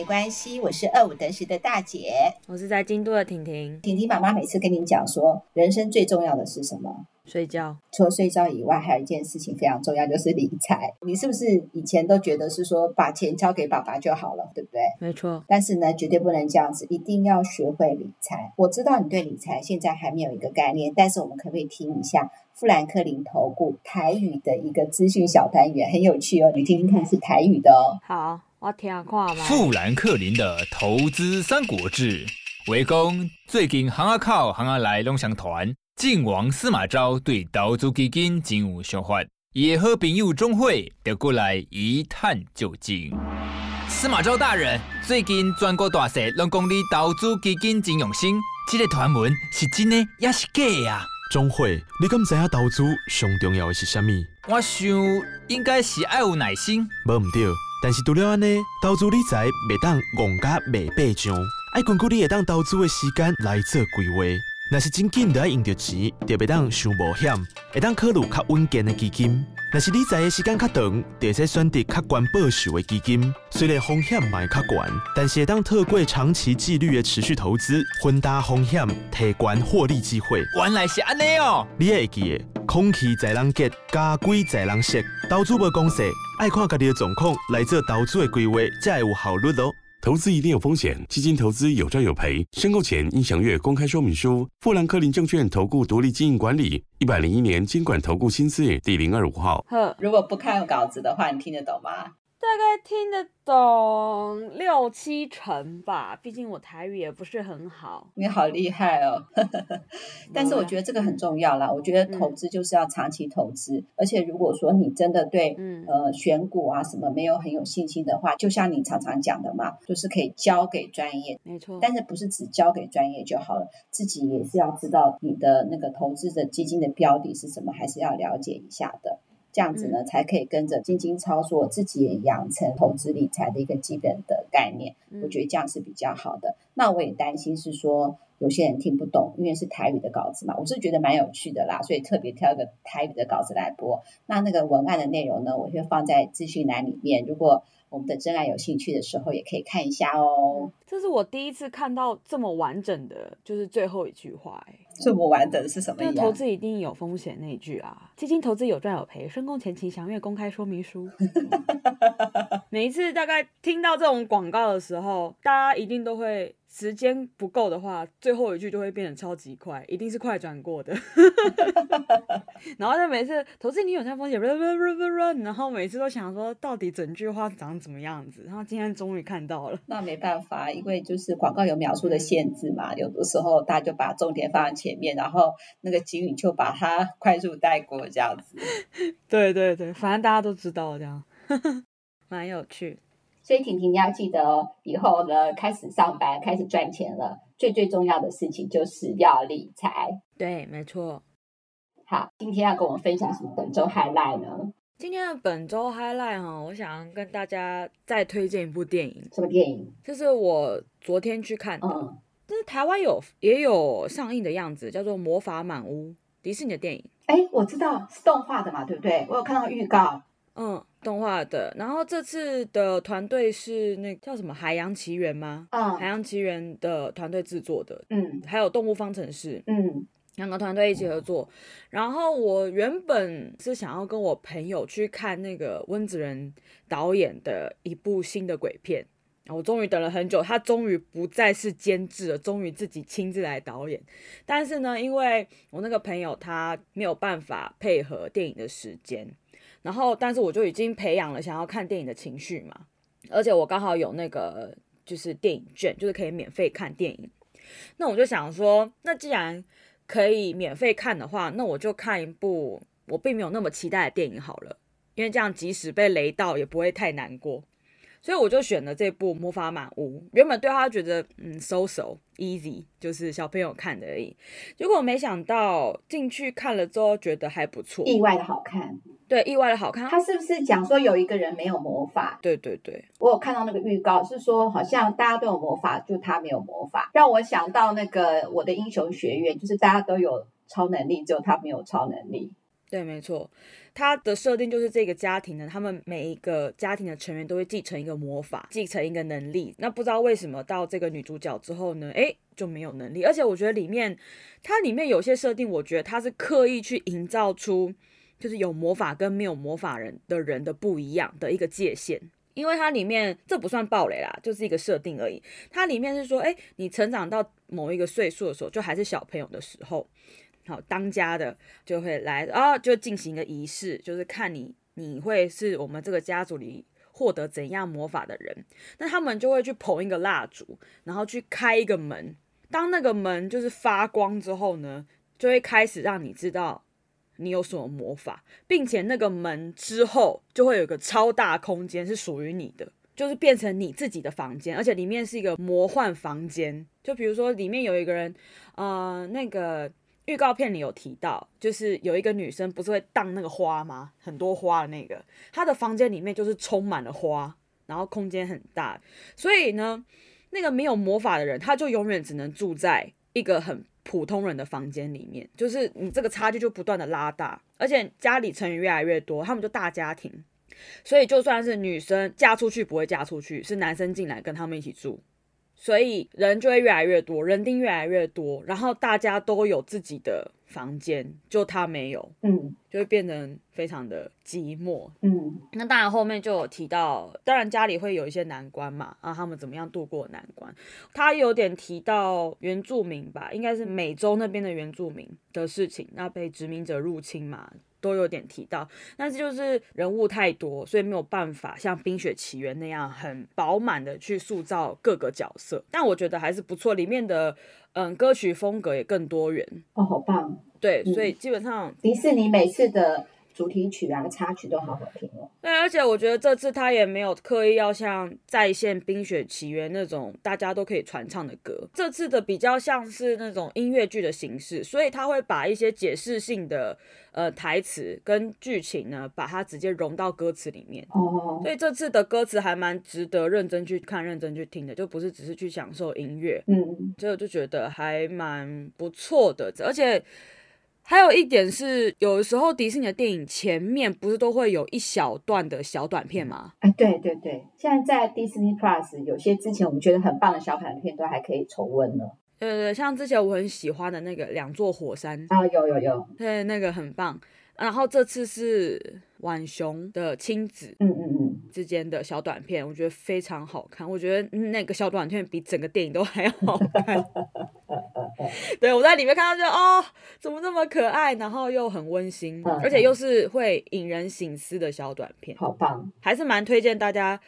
没关系。我是二五得十的大姐，我是在京都的婷婷。婷婷妈妈每次跟你讲说，人生最重要的是什么？睡觉。除了睡觉以外，还有一件事情非常重要，就是理财。你是不是以前都觉得是说把钱交给爸爸就好了，对不对？没错。但是呢，绝对不能这样子，一定要学会理财。我知道你对理财现在还没有一个概念，但是我们可不可以听一下富兰克林投顾台语的一个资讯小单元，很有趣哦，你听听看，是台语的哦。好，我听看嘛。富兰克林的投资三国志，围攻最近行啊靠行啊来龙翔团。晋王司马昭对投资基金真有想法，也好朋友钟会就过来一探究竟。司马昭大人，最近全国大势拢讲你投资基金真用心，这个传闻是真的也是假呀？钟会，你敢知影投资上重要的是什么？我想应该是爱有耐心。无唔对，但是除了安尼，投资理财袂当戆甲袂白上，爱根据你会当投资的时间来做规划。若是真紧就爱用到钱，就袂当想冒险，会当考虑较稳健的基金。若是理财的时间较长，就会使选择较高报酬的基金。虽然风险卖较悬，但是会当透过长期纪律的持续投资，分担风险，提悬获利机会。原来是安尼哦！你也会记得，空气在人结，家规在人设。投资无公式，爱看家己的状况来做投资的规划，才会有效率哦。投资一定有风险，基金投资有赚有赔，申购前应详阅公开说明书。富兰克林证券投顾独立经营管理，一百零一年监管投顾新字第零二五号。呵，如果不看稿子的话，你听得懂吗？大概听得懂六七成吧，毕竟我台语也不是很好。你好厉害哦！但是我觉得这个很重要啦。嗯、我觉得投资就是要长期投资，嗯、而且如果说你真的对、嗯、呃选股啊什么没有很有信心的话，就像你常常讲的嘛，就是可以交给专业，没错。但是不是只交给专业就好了，自己也是要知道你的那个投资的基金的标的是什么，还是要了解一下的。这样子呢，才可以跟着基金操作，自己也养成投资理财的一个基本的概念。我觉得这样是比较好的。那我也担心是说有些人听不懂，因为是台语的稿子嘛。我是觉得蛮有趣的啦，所以特别挑一个台语的稿子来播。那那个文案的内容呢，我会放在资讯栏里面。如果我们的真爱有兴趣的时候，也可以看一下哦。这是我第一次看到这么完整的，就是最后一句话，哎，这么完整的是什么意思？投资一定有风险那一句啊，基金投资有赚有赔，申购前请详阅公开说明书。每一次大概听到这种广告的时候，大家一定都会。时间不够的话，最后一句就会变得超级快，一定是快转过的。然后就每次投资你有这样风险，然后每次都想说到底整句话长怎么样子。然后今天终于看到了，那没办法，因为就是广告有描述的限制嘛，有的时候大家就把重点放在前面，然后那个警语就把它 快速带过这样子。对对对，反正大家都知道这样，蛮有趣。所以婷婷你要记得哦，以后呢，开始上班，开始赚钱了，最最重要的事情就是要理财。对，没错。好，今天要跟我们分享什么本周 highlight 呢？今天的本周 highlight 哈，我想跟大家再推荐一部电影。什么电影？就是我昨天去看的，嗯，就是台湾有也有上映的样子，叫做《魔法满屋》，迪士尼的电影。哎，我知道是动画的嘛，对不对？我有看到预告。嗯，动画的。然后这次的团队是那个叫什么《海洋奇缘》吗？嗯，《海洋奇缘》的团队制作的。嗯，还有《动物方程式》。嗯，两个团队一起合作。然后我原本是想要跟我朋友去看那个温子仁导演的一部新的鬼片。我终于等了很久，他终于不再是监制了，终于自己亲自来导演。但是呢，因为我那个朋友他没有办法配合电影的时间。然后，但是我就已经培养了想要看电影的情绪嘛，而且我刚好有那个就是电影券，就是可以免费看电影。那我就想说，那既然可以免费看的话，那我就看一部我并没有那么期待的电影好了，因为这样即使被雷到也不会太难过。所以我就选了这部《魔法满屋》，原本对他觉得嗯，so so easy，就是小朋友看的而已。结果没想到进去看了之后，觉得还不错，意外的好看。对，意外的好看。他是不是讲说有一个人没有魔法？对对对，我有看到那个预告，是说好像大家都有魔法，就他没有魔法，让我想到那个我的英雄学院，就是大家都有超能力，只有他没有超能力。对，没错，他的设定就是这个家庭呢，他们每一个家庭的成员都会继承一个魔法，继承一个能力。那不知道为什么到这个女主角之后呢，诶，就没有能力。而且我觉得里面，它里面有些设定，我觉得它是刻意去营造出，就是有魔法跟没有魔法人的人的不一样的一个界限。因为它里面这不算暴雷啦，就是一个设定而已。它里面是说，诶，你成长到某一个岁数的时候，就还是小朋友的时候。好，当家的就会来啊，就进行一个仪式，就是看你你会是我们这个家族里获得怎样魔法的人。那他们就会去捧一个蜡烛，然后去开一个门。当那个门就是发光之后呢，就会开始让你知道你有什么魔法，并且那个门之后就会有个超大空间是属于你的，就是变成你自己的房间，而且里面是一个魔幻房间。就比如说里面有一个人，呃，那个。预告片里有提到，就是有一个女生不是会荡那个花吗？很多花的那个，她的房间里面就是充满了花，然后空间很大。所以呢，那个没有魔法的人，他就永远只能住在一个很普通人的房间里面，就是你这个差距就不断的拉大，而且家里成员越来越多，他们就大家庭，所以就算是女生嫁出去不会嫁出去，是男生进来跟他们一起住。所以人就会越来越多，人丁越来越多，然后大家都有自己的房间，就他没有，嗯，就会变得非常的寂寞，嗯。那当然后面就有提到，当然家里会有一些难关嘛，啊，他们怎么样度过难关？他有点提到原住民吧，应该是美洲那边的原住民的事情，那被殖民者入侵嘛。都有点提到，但是就是人物太多，所以没有办法像《冰雪奇缘》那样很饱满的去塑造各个角色。但我觉得还是不错，里面的嗯歌曲风格也更多元哦，好棒！对，所以基本上迪士尼每次的。主题曲啊，插曲都好好听哦。对，而且我觉得这次他也没有刻意要像再现《冰雪奇缘》那种大家都可以传唱的歌，这次的比较像是那种音乐剧的形式，所以他会把一些解释性的呃台词跟剧情呢，把它直接融到歌词里面。哦。所以这次的歌词还蛮值得认真去看、认真去听的，就不是只是去享受音乐。嗯。所以我就觉得还蛮不错的，而且。还有一点是，有的时候迪士尼的电影前面不是都会有一小段的小短片吗？啊，对对对，现在在 Disney Plus 有些之前我们觉得很棒的小短片都还可以重温呢。对对对，像之前我很喜欢的那个两座火山啊，有有有，对，那个很棒。然后这次是浣熊的亲子，嗯嗯嗯，之间的小短片，我觉得非常好看。我觉得那个小短片比整个电影都还要好看。对，我在里面看到就哦，怎么那么可爱，然后又很温馨，嗯、而且又是会引人醒思的小短片，好棒，还是蛮推荐大家。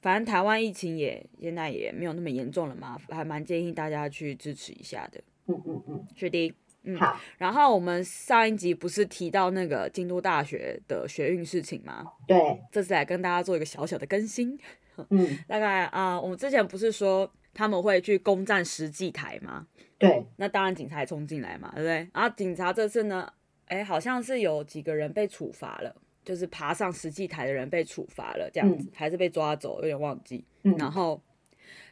反正台湾疫情也现在也没有那么严重了嘛，还蛮建议大家去支持一下的。嗯嗯嗯，是的。嗯，好。然后我们上一集不是提到那个京都大学的学运事情吗？对，这次来跟大家做一个小小的更新。嗯，大概啊、呃，我们之前不是说他们会去攻占石祭台吗？对，那当然警察也冲进来嘛，对不对？然后警察这次呢，哎，好像是有几个人被处罚了，就是爬上石祭台的人被处罚了，这样子、嗯、还是被抓走，有点忘记。嗯，然后。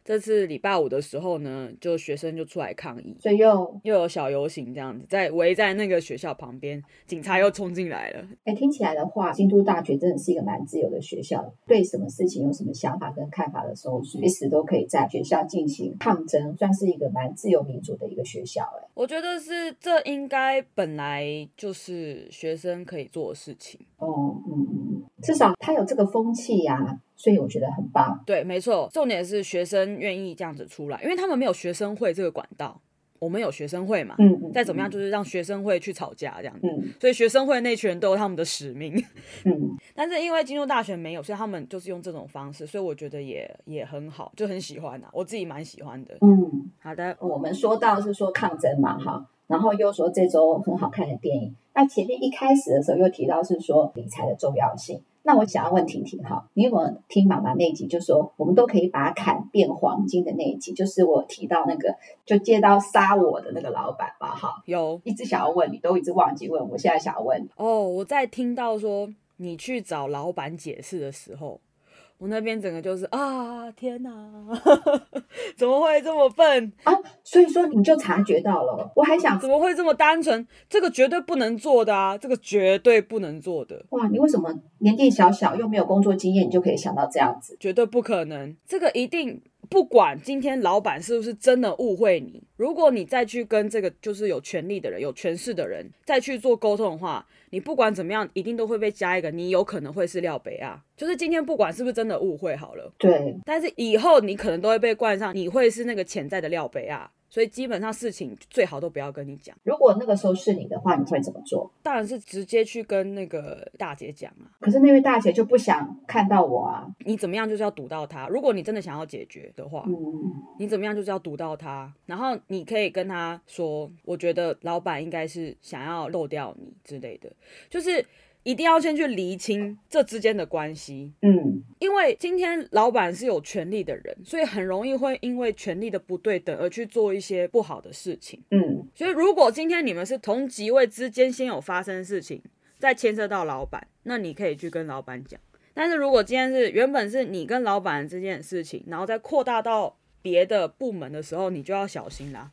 这次礼拜五的时候呢，就学生就出来抗议，所以又又有小游行这样子，在围在那个学校旁边，警察又冲进来了。哎，听起来的话，京都大学真的是一个蛮自由的学校，对什么事情有什么想法跟看法的时候，随时都可以在学校进行抗争，算是一个蛮自由民主的一个学校。哎，我觉得是这应该本来就是学生可以做的事情。哦，嗯嗯，至少他有这个风气呀、啊。所以我觉得很棒。对，没错，重点是学生愿意这样子出来，因为他们没有学生会这个管道，我们有学生会嘛。嗯，再怎么样就是让学生会去吵架这样子。嗯，所以学生会那群人都有他们的使命。嗯，但是因为进入大学没有，所以他们就是用这种方式，所以我觉得也也很好，就很喜欢啊，我自己蛮喜欢的。嗯，好的，我们说到是说抗争嘛，哈，然后又说这周很好看的电影，那前面一开始的时候又提到是说理财的重要性。那我想要问婷婷哈，你有没有听妈妈那一集？就说我们都可以把它砍变黄金的那一集，就是我提到那个就借刀杀我的那个老板吧？哈，有一直想要问你，都一直忘记问，我现在想要问你。哦，我在听到说你去找老板解释的时候，我那边整个就是啊，天哪，怎么会这么笨啊？所以说你就察觉到了，我还想怎么会这么单纯？这个绝对不能做的啊，这个绝对不能做的。哇，你为什么年纪小小又没有工作经验，你就可以想到这样子？绝对不可能，这个一定。不管今天老板是不是真的误会你，如果你再去跟这个就是有权利的人、有权势的人再去做沟通的话，你不管怎么样，一定都会被加一个你有可能会是廖北啊。就是今天不管是不是真的误会好了，对，但是以后你可能都会被冠上你会是那个潜在的廖北啊。所以基本上事情最好都不要跟你讲。如果那个时候是你的话，你会怎么做？当然是直接去跟那个大姐讲啊。可是那位大姐就不想看到我啊。你怎么样就是要堵到她。如果你真的想要解决的话，嗯，你怎么样就是要堵到她。然后你可以跟她说，我觉得老板应该是想要漏掉你之类的，就是。一定要先去厘清这之间的关系，嗯，因为今天老板是有权力的人，所以很容易会因为权力的不对等而去做一些不好的事情，嗯，所以如果今天你们是同级位之间先有发生事情，再牵涉到老板，那你可以去跟老板讲。但是如果今天是原本是你跟老板之间的事情，然后再扩大到别的部门的时候，你就要小心啦，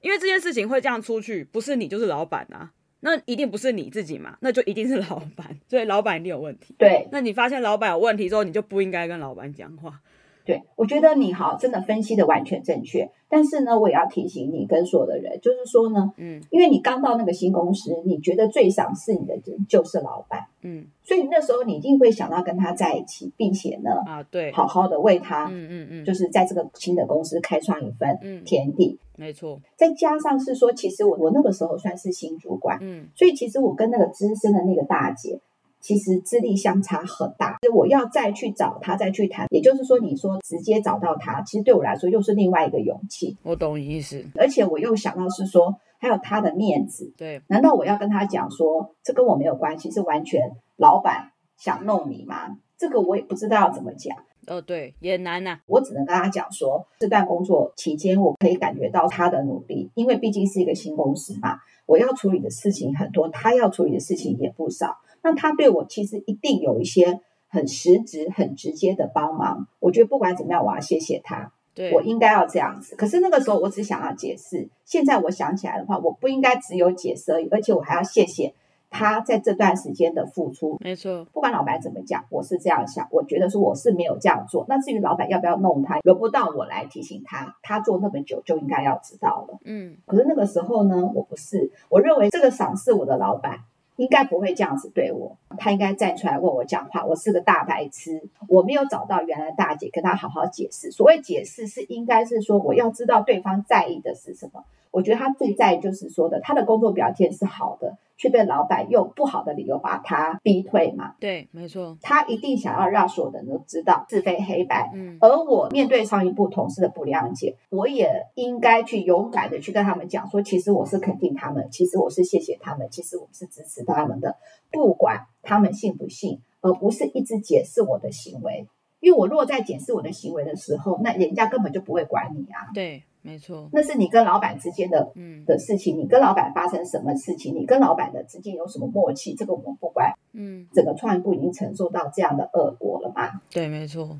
因为这件事情会这样出去，不是你就是老板啊。那一定不是你自己嘛，那就一定是老板，所以老板一定有问题。对，那你发现老板有问题之后，你就不应该跟老板讲话。对，我觉得你好，真的分析的完全正确。但是呢，我也要提醒你跟所有的人，就是说呢，嗯，因为你刚到那个新公司，你觉得最赏识你的人就是老板，嗯，所以那时候你一定会想到跟他在一起，并且呢，啊，对，好好的为他，嗯嗯嗯，就是在这个新的公司开创一份天地。没错。再加上是说，其实我我那个时候算是新主管，嗯，所以其实我跟那个资深的那个大姐。其实资历相差很大，所以我要再去找他，再去谈。也就是说，你说直接找到他，其实对我来说又是另外一个勇气。我懂你意思，而且我又想到是说，还有他的面子。对，难道我要跟他讲说，这跟我没有关系，是完全老板想弄你吗？这个我也不知道要怎么讲。哦，对，也难呐、啊。我只能跟他讲说，这段工作期间，我可以感觉到他的努力，因为毕竟是一个新公司嘛，我要处理的事情很多，他要处理的事情也不少。那他对我其实一定有一些很实质、很直接的帮忙。我觉得不管怎么样，我要谢谢他。对，我应该要这样子。可是那个时候，我只想要解释。现在我想起来的话，我不应该只有解释而已，而且我还要谢谢他在这段时间的付出。没错，不管老板怎么讲，我是这样想。我觉得说我是没有这样做。那至于老板要不要弄他，轮不到我来提醒他。他做那么久，就应该要知道了。嗯。可是那个时候呢，我不是。我认为这个赏识我的老板。应该不会这样子对我，他应该站出来问我讲话。我是个大白痴，我没有找到原来大姐跟他好好解释。所谓解释是应该是说，我要知道对方在意的是什么。我觉得他最在意就是说的，他的工作表现是好的。却被老板用不好的理由把他逼退嘛？对，没错。他一定想要让所有的人都知道是非黑白。嗯。而我面对上一部同事的不谅解，我也应该去勇敢的去跟他们讲说，其实我是肯定他们，其实我是谢谢他们，其实我是支持他们的，不管他们信不信，而不是一直解释我的行为。因为我若在解释我的行为的时候，那人家根本就不会管你啊。对。没错，那是你跟老板之间的嗯的事情，你跟老板发生什么事情，你跟老板的之间有什么默契，这个我们不管。嗯，整个创业部已经承受到这样的恶果了吗？对，没错。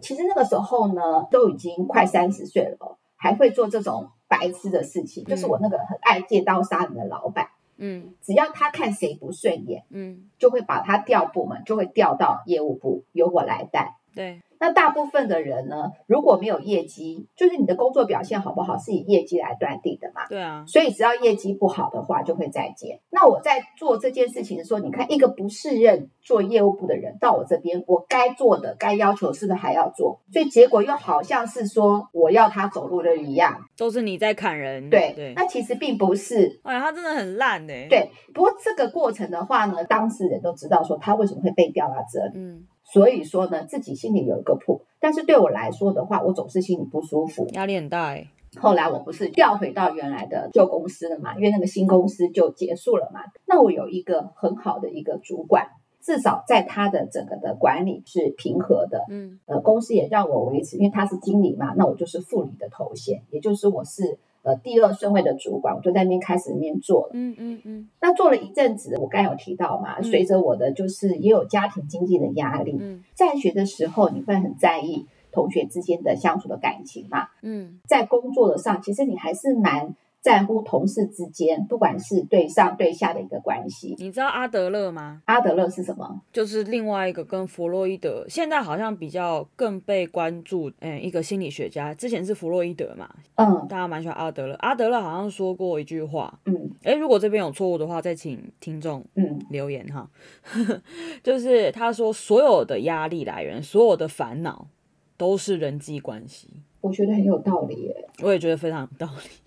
其实那个时候呢，都已经快三十岁了，还会做这种白痴的事情，就是我那个很爱借刀杀人的老板。嗯，只要他看谁不顺眼，嗯，就会把他调部门，就会调到业务部，由我来带。对。那大部分的人呢，如果没有业绩，就是你的工作表现好不好，是以业绩来断定的嘛？对啊。所以只要业绩不好的话，就会再见。那我在做这件事情的时候，你看一个不适任做业务部的人到我这边，我该做的、该要求是不是还要做？所以结果又好像是说我要他走路的一样，都是你在砍人。对对。那其实并不是。哎呀，他真的很烂哎。对。不过这个过程的话呢，当事人都知道说他为什么会被调到这里。嗯。所以说呢，自己心里有一个谱，但是对我来说的话，我总是心里不舒服，压力很大哎。后来我不是调回到原来的旧公司了嘛，因为那个新公司就结束了嘛。那我有一个很好的一个主管，至少在他的整个的管理是平和的，嗯，呃，公司也让我维持，因为他是经理嘛，那我就是副理的头衔，也就是我是呃第二顺位的主管，我就在那边开始那边做了。嗯嗯嗯。那做了一阵子，我刚有提到嘛，随着我的就是也有家庭经济的压力。嗯。在学的时候，你会很在意同学之间的相处的感情嘛？嗯。在工作的上，其实你还是蛮。在乎同事之间，不管是对上对下的一个关系。你知道阿德勒吗？阿德勒是什么？就是另外一个跟弗洛伊德现在好像比较更被关注，嗯，一个心理学家。之前是弗洛伊德嘛，嗯，大家蛮喜欢阿德勒。阿德勒好像说过一句话，嗯，诶，如果这边有错误的话，再请听众嗯留言哈。嗯、就是他说，所有的压力来源，所有的烦恼，都是人际关系。我觉得很有道理耶，我也觉得非常有道理。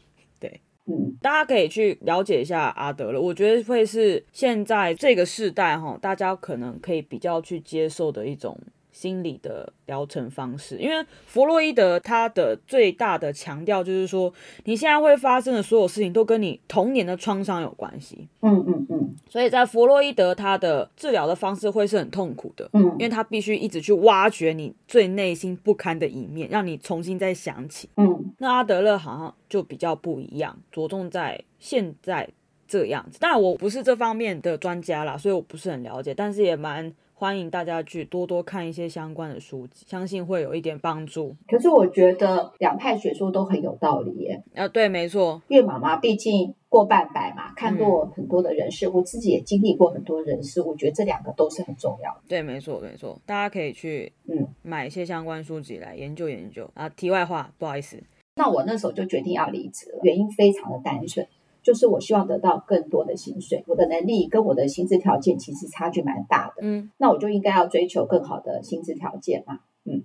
大家可以去了解一下阿德勒，我觉得会是现在这个世代哈，大家可能可以比较去接受的一种。心理的疗程方式，因为弗洛伊德他的最大的强调就是说，你现在会发生的所有事情都跟你童年的创伤有关系。嗯嗯嗯。所以在弗洛伊德他的治疗的方式会是很痛苦的。嗯。因为他必须一直去挖掘你最内心不堪的一面，让你重新再想起。嗯。那阿德勒好像就比较不一样，着重在现在这样子。当然我不是这方面的专家啦，所以我不是很了解，但是也蛮。欢迎大家去多多看一些相关的书籍，相信会有一点帮助。可是我觉得两派学说都很有道理耶。啊，对，没错。因为妈妈毕竟过半百嘛，看过很多的人事，我、嗯、自己也经历过很多人事，我觉得这两个都是很重要的。对，没错，没错。大家可以去嗯买一些相关书籍来研究研究啊。题外话，不好意思，那我那时候就决定要离职了，原因非常的单纯。就是我希望得到更多的薪水，我的能力跟我的薪资条件其实差距蛮大的，嗯，那我就应该要追求更好的薪资条件嘛，嗯，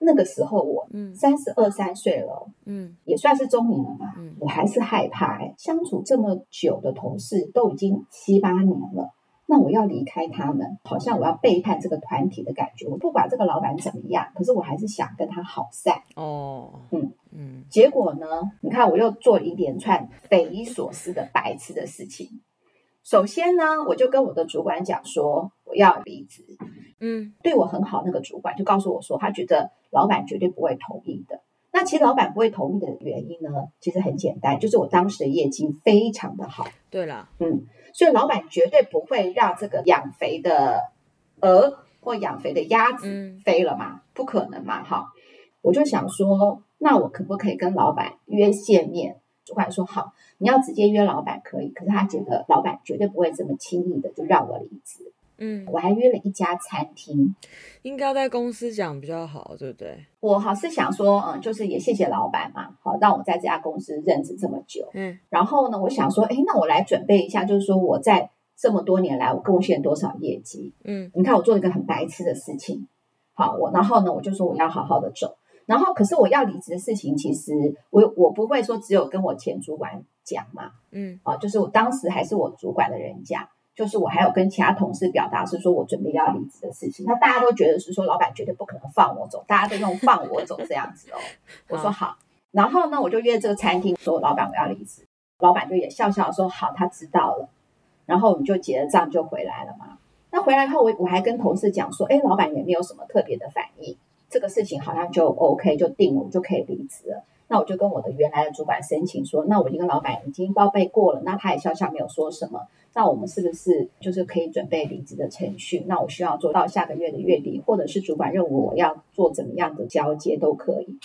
那个时候我嗯三十二三岁了，嗯，也算是中年了嘛，嗯，我还是害怕欸，相处这么久的同事都已经七八年了。那我要离开他们，好像我要背叛这个团体的感觉。我不管这个老板怎么样，可是我还是想跟他好散。哦，嗯嗯。结果呢？你看，我又做了一连串匪夷所思的白痴的事情。首先呢，我就跟我的主管讲说我要离职。嗯，对我很好那个主管就告诉我说，他觉得老板绝对不会同意的。那其实老板不会同意的原因呢，其实很简单，就是我当时的业绩非常的好。对了，嗯。所以老板绝对不会让这个养肥的鹅或养肥的鸭子飞了嘛，不可能嘛，哈！我就想说，那我可不可以跟老板约见面？主管说好，你要直接约老板可以，可是他觉得老板绝对不会这么轻易的就让我离职。嗯，我还约了一家餐厅，应该在公司讲比较好，对不对？我好是想说，嗯，就是也谢谢老板嘛，好让我在这家公司任职这么久，嗯，然后呢，我想说，哎，那我来准备一下，就是说我在这么多年来，我贡献多少业绩？嗯，你看我做了一个很白痴的事情，好，我然后呢，我就说我要好好的走，然后可是我要离职的事情，其实我我不会说只有跟我前主管讲嘛，嗯，啊，就是我当时还是我主管的人讲。就是我还有跟其他同事表达是说我准备要离职的事情，那大家都觉得是说老板绝对不可能放我走，大家都用放我走这样子哦。我说好，然后呢，我就约这个餐厅说老板我要离职，老板就也笑笑说好，他知道了，然后我们就结了账就回来了嘛。那回来以后我我还跟同事讲说，哎，老板也没有什么特别的反应，这个事情好像就 OK 就定了，我就可以离职了。那我就跟我的原来的主管申请说，那我已经跟老板已经报备过了，那他也笑笑没有说什么。那我们是不是就是可以准备离职的程序？那我需要做到下个月的月底，或者是主管任务我要做怎么样的交接都可以。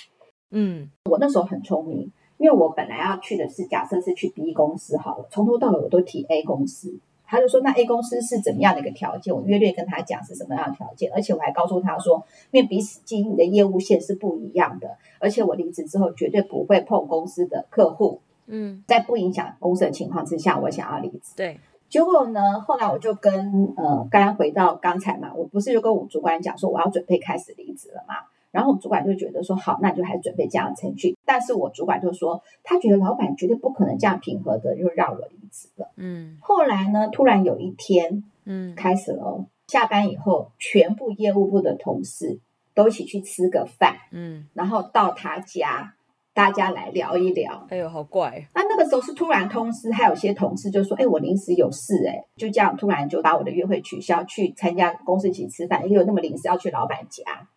嗯，我那时候很聪明，因为我本来要去的是假设是去 B 公司好了，从头到尾我都提 A 公司。他就说：“那 A 公司是怎么样的一个条件？”我约略跟他讲是什么样的条件，而且我还告诉他说：“因为彼此经营的业务线是不一样的，而且我离职之后绝对不会碰公司的客户。”嗯，在不影响公司的情况之下，我想要离职。对，结果呢，后来我就跟呃，刚刚回到刚才嘛，我不是就跟我主管讲说我要准备开始离职了嘛？然后我们主管就觉得说好，那你就还准备这样的程序。但是我主管就说，他觉得老板绝对不可能这样平和的就让我离职了。嗯，后来呢，突然有一天，嗯，开始了，下班以后，全部业务部的同事都一起去吃个饭，嗯，然后到他家，大家来聊一聊。哎呦，好怪！那那个时候是突然通知，还有些同事就说，哎，我临时有事，哎，就这样突然就把我的约会取消，去参加公司一起吃饭，也有那么临时要去老板家。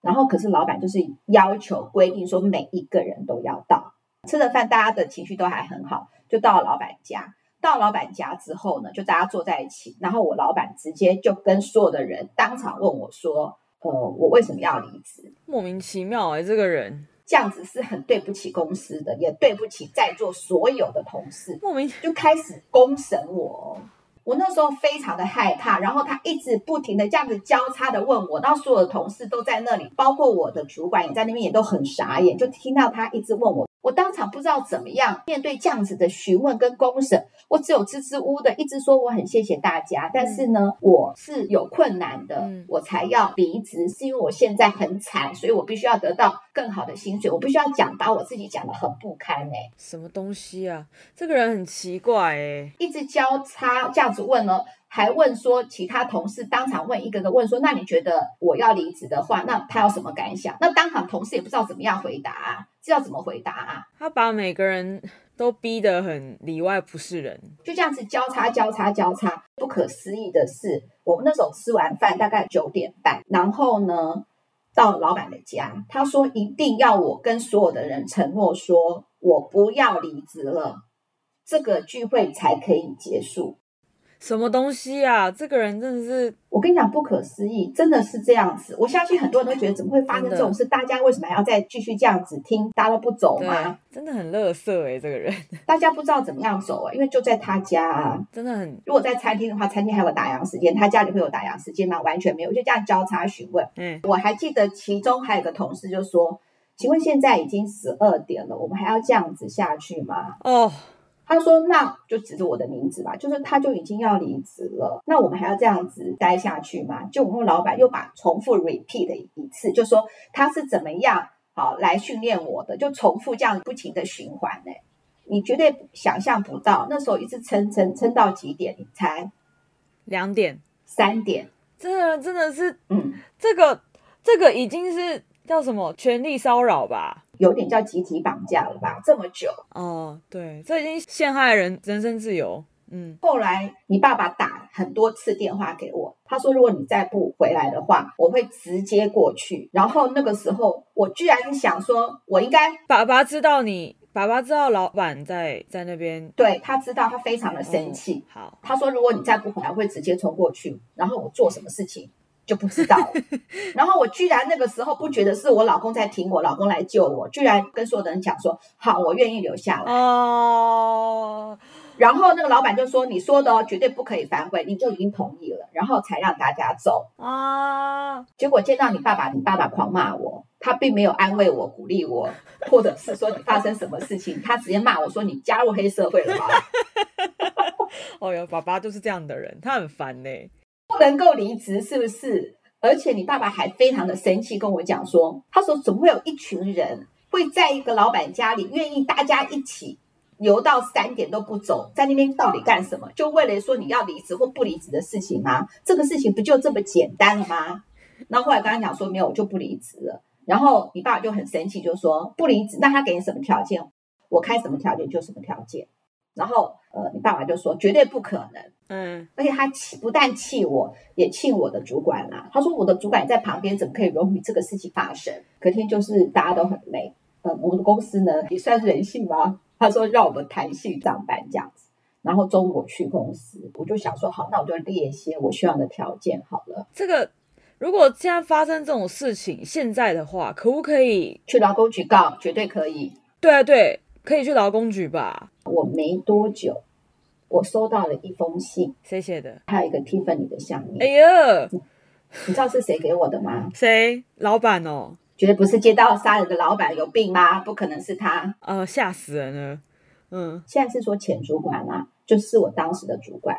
然后，可是老板就是要求规定说，每一个人都要到，吃了饭，大家的情绪都还很好，就到了老板家。到老板家之后呢，就大家坐在一起，然后我老板直接就跟所有的人当场问我说：“呃，我为什么要离职？”莫名其妙哎、欸，这个人这样子是很对不起公司的，也对不起在座所有的同事。莫名就开始公审我。我那时候非常的害怕，然后他一直不停的这样子交叉的问我，然后所有的同事都在那里，包括我的主管也在那边，也都很傻眼，就听到他一直问我。我当场不知道怎么样面对这样子的询问跟公审，我只有支支吾吾的一直说我很谢谢大家，但是呢，我是有困难的，我才要离职，是因为我现在很惨，所以我必须要得到更好的薪水，我必须要讲把我自己讲的很不堪哎、欸，什么东西啊？这个人很奇怪哎、欸，一直交叉这样子问呢。还问说，其他同事当场问一个个问说，那你觉得我要离职的话，那他有什么感想？那当场同事也不知道怎么样回答啊，知道怎么回答啊？他把每个人都逼得很里外不是人，就这样子交叉交叉交叉。不可思议的是，我们那时候吃完饭大概九点半，然后呢，到老板的家，他说一定要我跟所有的人承诺说，我不要离职了，这个聚会才可以结束。什么东西啊？这个人真的是，我跟你讲，不可思议，真的是这样子。我相信很多人都觉得，怎么会发生这种事？大家为什么还要再继续这样子听？大家都不走吗？真的很乐色哎，这个人。大家不知道怎么样走哎，因为就在他家啊，真的很。如果在餐厅的话，餐厅还有打烊时间，他家里会有打烊时间吗？完全没有，就这样交叉询问。嗯，我还记得其中还有个同事就说：“请问现在已经十二点了，我们还要这样子下去吗？”哦。他说：“那就指着我的名字吧，就是他就已经要离职了，那我们还要这样子待下去吗？”就我们老板又把重复 repeat 的一次，就说他是怎么样好来训练我的，就重复这样不停的循环呢。你绝对想象不到，那时候一直撑撑撑到几点？你猜？两点、三点？真的真的是，嗯，这个这个已经是叫什么权力骚扰吧？有点叫集体绑架了吧？这么久哦，对，这已经陷害人人身自由。嗯，后来你爸爸打很多次电话给我，他说如果你再不回来的话，我会直接过去。然后那个时候，我居然想说，我应该爸爸知道你，爸爸知道老板在在那边，对，他知道，他非常的生气。嗯，好，他说如果你再不回来，我会直接冲过去，然后我做什么事情。就不知道，然后我居然那个时候不觉得是我老公在挺我，老公来救我，居然跟所有的人讲说好，我愿意留下来。哦，然后那个老板就说你说的哦，绝对不可以反悔，你就已经同意了，然后才让大家走。啊，结果见到你爸爸，你爸爸狂骂我，他并没有安慰我、鼓励我，或者是说你发生什么事情，他直接骂我说你加入黑社会了吗？哦哟，爸爸就是这样的人，他很烦呢。不能够离职，是不是？而且你爸爸还非常的生气，跟我讲说，他说怎么会有一群人会在一个老板家里，愿意大家一起留到三点都不走，在那边到底干什么？就为了说你要离职或不离职的事情吗？这个事情不就这么简单了吗？那后后来跟他讲说，没有，我就不离职了。然后你爸爸就很生气，就说不离职，那他给你什么条件？我开什么条件就什么条件。然后，呃，你爸爸就说绝对不可能，嗯，而且他气不但气我，也气我的主管啦。他说我的主管在旁边，怎么可以容许这个事情发生？隔天就是大家都很累，嗯，我们的公司呢也算是人性吧。他说让我们弹性上班这样子，然后中午我去公司，我就想说好，那我就列一些我需要的条件好了。这个如果现在发生这种事情，现在的话，可不可以去劳工局告？绝对可以。对啊，对。可以去劳工局吧？我没多久，我收到了一封信，谁写的？还有一个 Tiffany 的项链。哎呀，你知道是谁给我的吗？谁？老板哦？绝对不是街道杀人的老板，有病吗？不可能是他。呃，吓死人了。嗯，现在是说前主管啊，就是我当时的主管。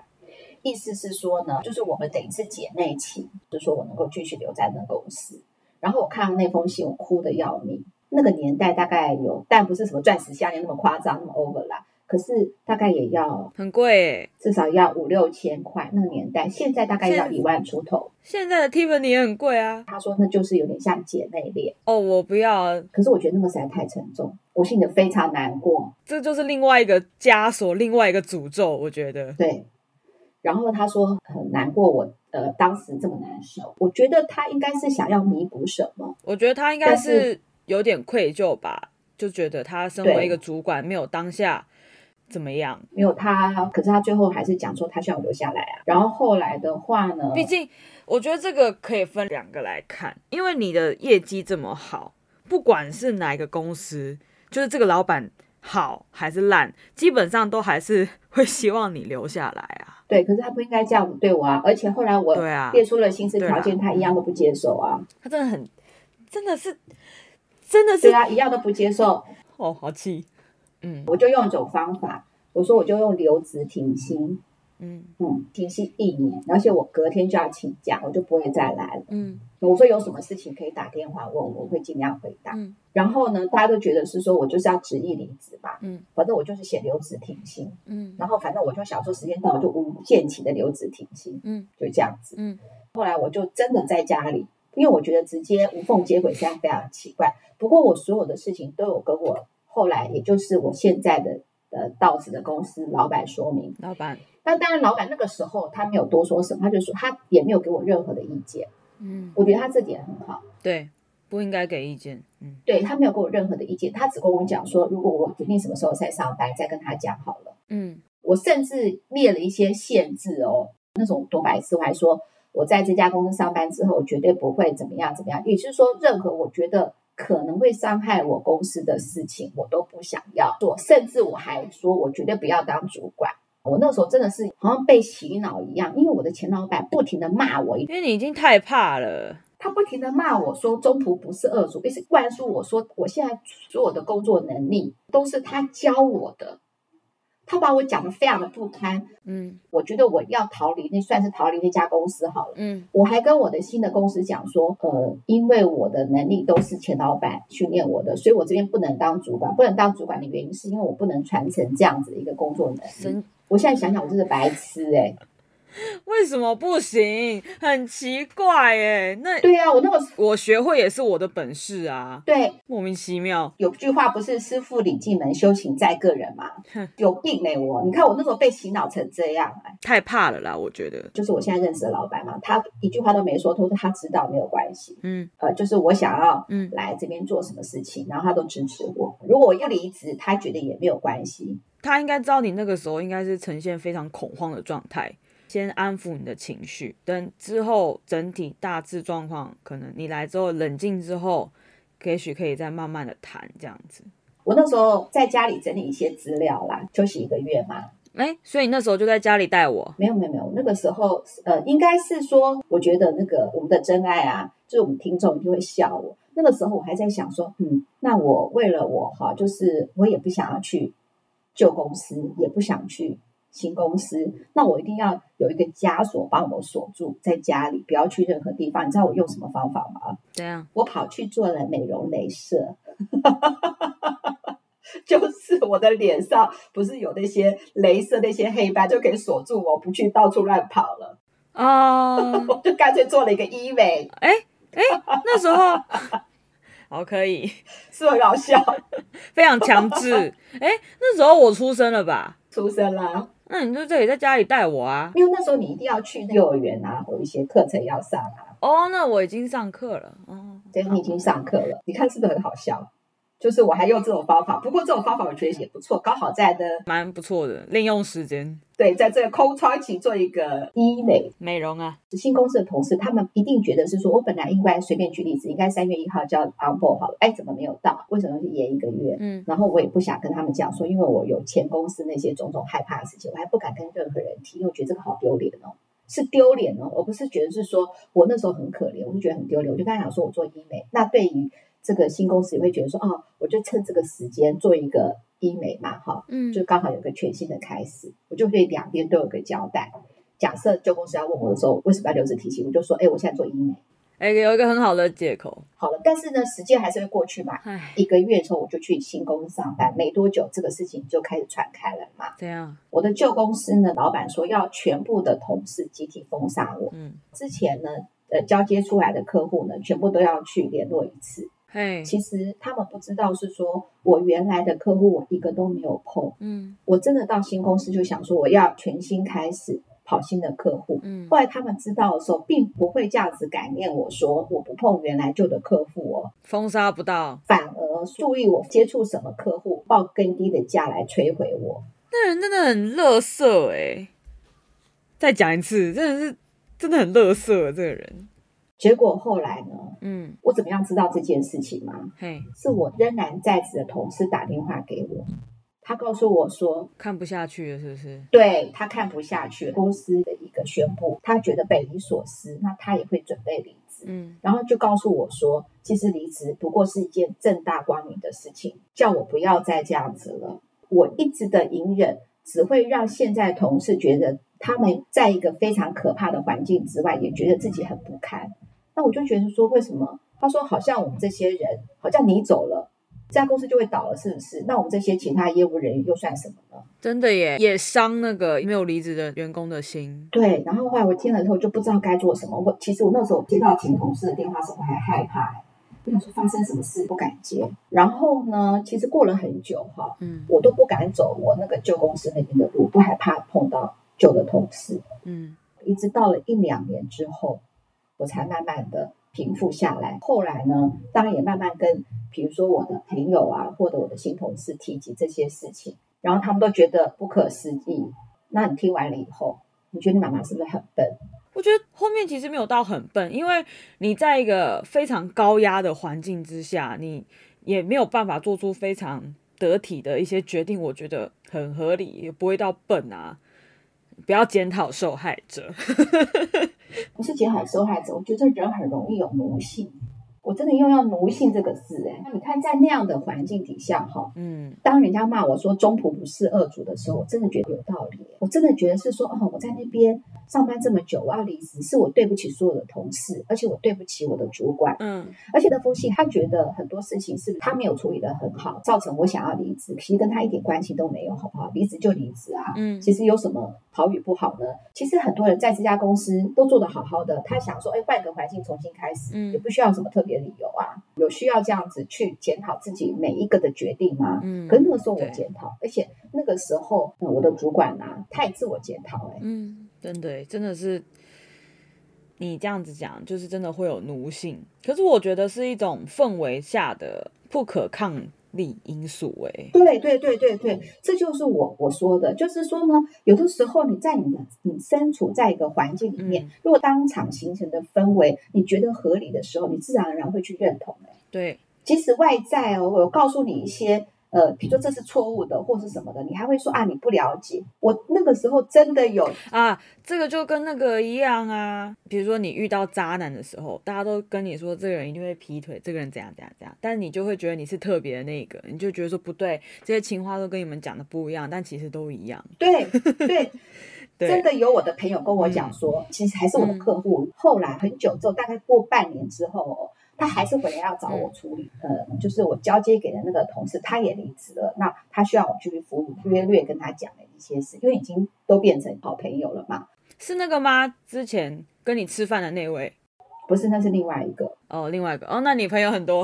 意思是说呢，就是我们等于是姐妹情，就是说我能够继续留在那个公司。然后我看到那封信，我哭的要命。那个年代大概有，但不是什么钻石项链那么夸张，那么 over 啦。可是大概也要很贵耶，至少要五六千块。那个年代，现在大概要一万出头。现在的 Tiffany 也很贵啊。他说那就是有点像姐妹恋。哦，我不要。可是我觉得那个实在太沉重，我心里非常难过。这就是另外一个枷锁，另外一个诅咒。我觉得对。然后他说很难过我，我呃当时这么难受。我觉得他应该是想要弥补什么？我觉得他应该是。有点愧疚吧，就觉得他身为一个主管，没有当下怎么样，没有他，可是他最后还是讲说他需要留下来啊。然后后来的话呢，毕竟我觉得这个可以分两个来看，因为你的业绩这么好，不管是哪一个公司，就是这个老板好还是烂，基本上都还是会希望你留下来啊。对，可是他不应该这样子对我啊！而且后来我列出了薪资条件，他一样都不接受啊。他真的很，真的是，真的是对啊，一样都不接受。哦，好气。嗯，我就用一种方法，我说我就用留职停薪。嗯嗯，停薪一年，而且我隔天就要请假，我就不会再来了。嗯，我说有什么事情可以打电话问我，会尽量回答。嗯，然后呢，大家都觉得是说我就是要执意离职吧。嗯，反正我就是写留职停薪。嗯，然后反正我就想说时间到了就无限期的留职停薪。嗯，就这样子。嗯，后来我就真的在家里，因为我觉得直接无缝接轨现在非常奇怪。不过我所有的事情都有跟我后来，也就是我现在的呃到职的公司老板说明。老板。那当然，老板那个时候他没有多说什么，他就说他也没有给我任何的意见。嗯，我觉得他这点很好。对，不应该给意见。嗯，对，他没有给我任何的意见，他只跟我讲说，如果我决定什么时候再上班，再跟他讲好了。嗯，我甚至列了一些限制哦，那种多白痴，我还说我在这家公司上班之后，绝对不会怎么样怎么样。也就是说，任何我觉得可能会伤害我公司的事情，我都不想要做。甚至我还说我绝对不要当主管。我那时候真的是好像被洗脑一样，因为我的前老板不停的骂我，因为你已经太怕了。他不停的骂我说中途不是二主，一直灌输我说我现在所有的工作能力都是他教我的。他把我讲的非常的不堪，嗯，我觉得我要逃离，那算是逃离那家公司好了，嗯，我还跟我的新的公司讲说，呃，因为我的能力都是前老板训练我的，所以我这边不能当主管，不能当主管的原因是因为我不能传承这样子的一个工作能力。我现在想想，我真是白痴哎、欸。为什么不行？很奇怪哎，那对啊，我那个我学会也是我的本事啊。对，莫名其妙。有句话不是“师傅领进门，修行在个人”吗？有病哎！我你看我那时候被洗脑成这样，太怕了啦！我觉得就是我现在认识的老板嘛，他一句话都没说，他说他知道没有关系。嗯，呃，就是我想要嗯来这边做什么事情，然后他都支持我。如果我要离职，他觉得也没有关系。他应该知道你那个时候应该是呈现非常恐慌的状态。先安抚你的情绪，等之后整体大致状况，可能你来之后冷静之后，也许可以再慢慢的谈这样子。我那时候在家里整理一些资料啦，休息一个月嘛。哎，所以你那时候就在家里带我？没有没有没有，那个时候呃，应该是说，我觉得那个我们的真爱啊，就是我们听众一定会笑我。那个时候我还在想说，嗯，那我为了我哈，就是我也不想要去旧公司，也不想去。新公司，那我一定要有一个枷锁帮我锁住在家里，不要去任何地方。你知道我用什么方法吗？怎样？我跑去做了美容镭射，就是我的脸上不是有那些镭射那些黑斑，就可以锁住我不去到处乱跑了啊！我就干脆做了一个医美。哎哎，那时候 好可以，是很搞笑，非常强制。哎，那时候我出生了吧？出生啦。那你就这里在家里带我啊，因为那时候你一定要去幼儿园啊，有一些课程要上啊。哦，那我已经上课了。哦，对，你已经上课了。你看是不是很好笑？就是我还用这种方法，不过这种方法我觉得也不错，刚好在的蛮不错的，利用时间。对，在这个空窗期做一个医美美容啊。新公司的同事他们一定觉得是说，我本来应该随便举例子，应该三月一号就要 on board 好了，哎，怎么没有到？为什么是延一个月？嗯，然后我也不想跟他们讲说，因为我有前公司那些种种害怕的事情，我还不敢跟任何人提，因为我觉得这个好丢脸哦，是丢脸哦，我不是觉得是说我那时候很可怜，我就觉得很丢脸，我就跟他讲说我做医美，那对于。这个新公司也会觉得说，哦，我就趁这个时间做一个医美嘛，哈，嗯，就刚好有个全新的开始，我就对两边都有个交代。假设旧公司要问我的时候，为什么要留职停薪，我就说，哎，我现在做医美，哎，有一个很好的借口。好了，但是呢，时间还是会过去嘛。一个月之后，我就去新公司上班，没多久，这个事情就开始传开了嘛。对啊，我的旧公司呢，老板说要全部的同事集体封杀我。嗯，之前呢，呃，交接出来的客户呢，全部都要去联络一次。嘿，其实他们不知道是说，我原来的客户我一个都没有碰。嗯，我真的到新公司就想说，我要全新开始跑新的客户。嗯，后来他们知道的时候，并不会这样子感念我说，我不碰原来旧的客户哦，封杀不到，反而么注意我接触什么客户，报更低的价来摧毁我。那人真的很乐色哎！再讲一次，真的是真的很乐色，这个人。结果后来呢？嗯，我怎么样知道这件事情吗？嘿，是我仍然在职的同事打电话给我，他告诉我说看不下去了，是不是？对，他看不下去了，公司的一个宣布，他觉得匪夷所思，那他也会准备离职。嗯，然后就告诉我说，其实离职不过是一件正大光明的事情，叫我不要再这样子了。我一直的隐忍，只会让现在同事觉得他们在一个非常可怕的环境之外，也觉得自己很不堪。那我就觉得说，为什么？他说，好像我们这些人，好像你走了，这家公司就会倒了，是不是？那我们这些其他业务人员又算什么呢？真的耶，也伤那个没有离职的员工的心。对，然后后来我听了之后就不知道该做什么。我其实我那时候接到前同事的电话时候，我还害怕。我想说发生什么事不敢接，然后呢，其实过了很久哈，嗯，我都不敢走我那个旧公司那边的路，都害怕碰到旧的同事，嗯，一直到了一两年之后，我才慢慢的平复下来。后来呢，当然也慢慢跟，比如说我的朋友啊，或者我的新同事提及这些事情，然后他们都觉得不可思议。那你听完了以后，你觉得你妈妈是不是很笨？我觉得后面其实没有到很笨，因为你在一个非常高压的环境之下，你也没有办法做出非常得体的一些决定，我觉得很合理，也不会到笨啊。不要检讨受害者，不是检讨受害者，我觉得人很容易有奴性。我真的用要奴性这个字哎，那你看在那样的环境底下哈，嗯，当人家骂我说中仆不是恶主的时候，我真的觉得有道理。我真的觉得是说，哦，我在那边上班这么久，我要离职，是我对不起所有的同事，而且我对不起我的主管，嗯，而且那封信他觉得很多事情是他没有处理得很好，造成我想要离职，其实跟他一点关系都没有，好不好？离职就离职啊，嗯，其实有什么好与不好呢？其实很多人在这家公司都做得好好的，他想说，哎，换个环境重新开始，嗯，也不需要什么特别。理由啊，有需要这样子去检讨自己每一个的决定吗？嗯，可是那个时候我检讨，而且那个时候我的主管啊太自我检讨哎，嗯，真的真的是你这样子讲，就是真的会有奴性。可是我觉得是一种氛围下的不可抗力因素哎，对对对对对，这就是我我说的，就是说呢，有的时候你在你的你身处在一个环境里面，嗯、如果当场形成的氛围你觉得合理的时候，你自然而然会去认同哎，对，即使外在哦，我告诉你一些。呃，比如说这是错误的，或是什么的，你还会说啊，你不了解。我那个时候真的有啊，这个就跟那个一样啊。比如说你遇到渣男的时候，大家都跟你说这个人一定会劈腿，这个人怎样怎样怎样，但你就会觉得你是特别的那个，你就觉得说不对，这些情话都跟你们讲的不一样，但其实都一样。对 对，对真的有我的朋友跟我讲说，嗯、其实还是我的客户。嗯、后来很久之后，大概过半年之后。他还是回来要找我处理，嗯、呃，就是我交接给的那个同事，他也离职了，那他需要我去服务，约略跟他讲了一些事，因为已经都变成好朋友了嘛。是那个吗？之前跟你吃饭的那位？不是，那是另外一个。哦，另外一个。哦，那你朋友很多，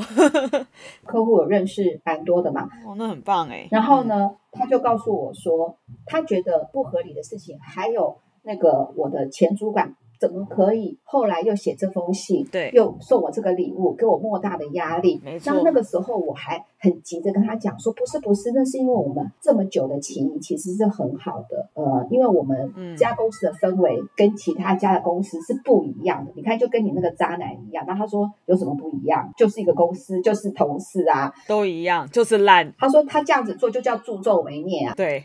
客户有认识蛮多的嘛。哦，那很棒哎。然后呢，嗯、他就告诉我说，他觉得不合理的事情，还有那个我的前主管。怎么可以？后来又写这封信，对，又送我这个礼物，给我莫大的压力。没错。那个时候我还很急着跟他讲说，不是不是，那是因为我们这么久的情谊其实是很好的。呃，因为我们这家公司的氛围跟其他家的公司是不一样的。嗯、你看，就跟你那个渣男一样。那他说有什么不一样？就是一个公司，就是同事啊，都一样，就是烂。他说他这样子做就叫助纣为虐啊。对。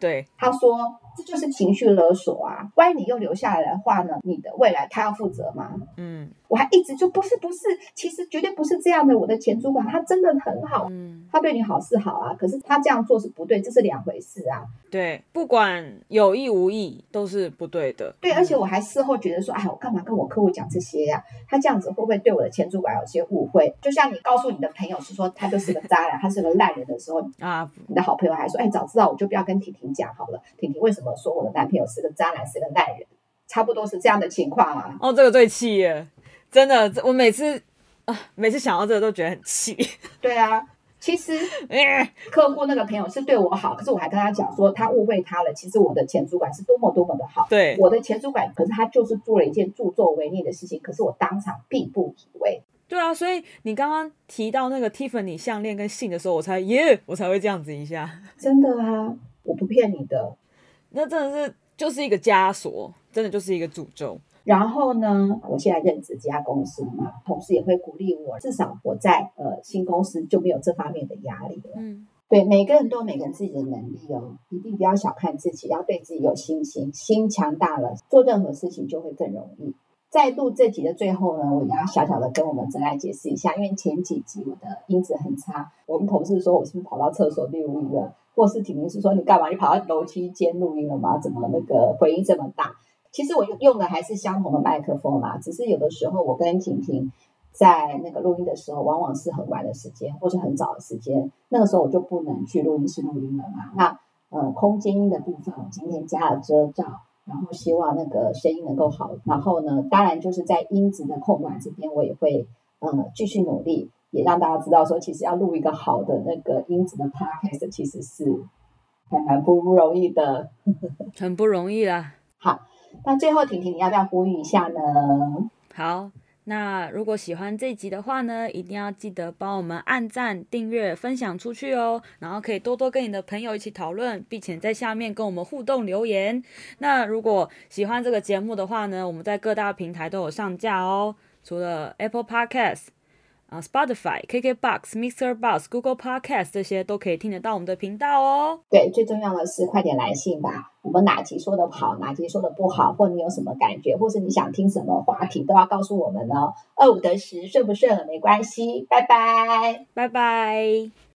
对，他说就是情绪勒索啊！万一你又留下来的话呢？你的未来他要负责吗？嗯。我还一直就不是不是，其实绝对不是这样的。我的前主管他真的很好，嗯，他对你好是好啊，可是他这样做是不对，这是两回事啊。对，不管有意无意都是不对的。对，而且我还事后觉得说，哎，我干嘛跟我客户讲这些呀？啊？他这样子会不会对我的前主管有些误会？就像你告诉你的朋友是说他就是个渣男，他是个烂人的时候啊，你的好朋友还说，哎，早知道我就不要跟婷婷讲好了。婷婷为什么说我的男朋友是个渣男，是个烂人？差不多是这样的情况啊。哦，这个最气耶。真的，我每次啊，每次想到这个都觉得很气。对啊，其实客户那个朋友是对我好，可是我还跟他讲说他误会他了。其实我的前主管是多么多么的好。对，我的前主管，可是他就是做了一件助纣为虐的事情，可是我当场并不以为。对啊，所以你刚刚提到那个 Tiffany 项链跟信的时候，我才耶，我才会这样子一下。真的啊，我不骗你的，那真的是就是一个枷锁，真的就是一个诅咒。然后呢，我现在任职这家公司嘛，同事也会鼓励我，至少我在呃新公司就没有这方面的压力了。嗯，对，每个人都有每个人自己的能力哦，一定不要小看自己，要对自己有信心，心强大了，做任何事情就会更容易。再度这集的最后呢，我要小小的跟我们真爱解释一下，因为前几集我的音质很差，我们同事说我是不是跑到厕所录音了，或是婷婷是说你干嘛？你跑到楼梯间录音了吗？怎么那个回音这么大？其实我用的还是相同的麦克风啦，只是有的时候我跟婷婷在那个录音的时候，往往是很晚的时间或是很早的时间，那个时候我就不能去录音室录音了嘛。那呃，空间音的部分，我今天加了遮罩。然后希望那个声音能够好，然后呢，当然就是在音质的控管这边，我也会呃继续努力，也让大家知道说，其实要录一个好的那个音质的 podcast，其实是还蛮不容易的，很不容易啦。好，那最后婷婷，你要不要呼吁一下呢？好。那如果喜欢这集的话呢，一定要记得帮我们按赞、订阅、分享出去哦。然后可以多多跟你的朋友一起讨论，并且在下面跟我们互动留言。那如果喜欢这个节目的话呢，我们在各大平台都有上架哦，除了 Apple Podcast。啊，Spotify、KKBox、Mixer Box、Google Podcast 这些都可以听得到我们的频道哦。对，最重要的是快点来信吧。我们哪集说的好，哪集说的不好，或你有什么感觉，或是你想听什么话题，都要告诉我们哦。二五得十，顺不顺没关系。拜拜，拜拜。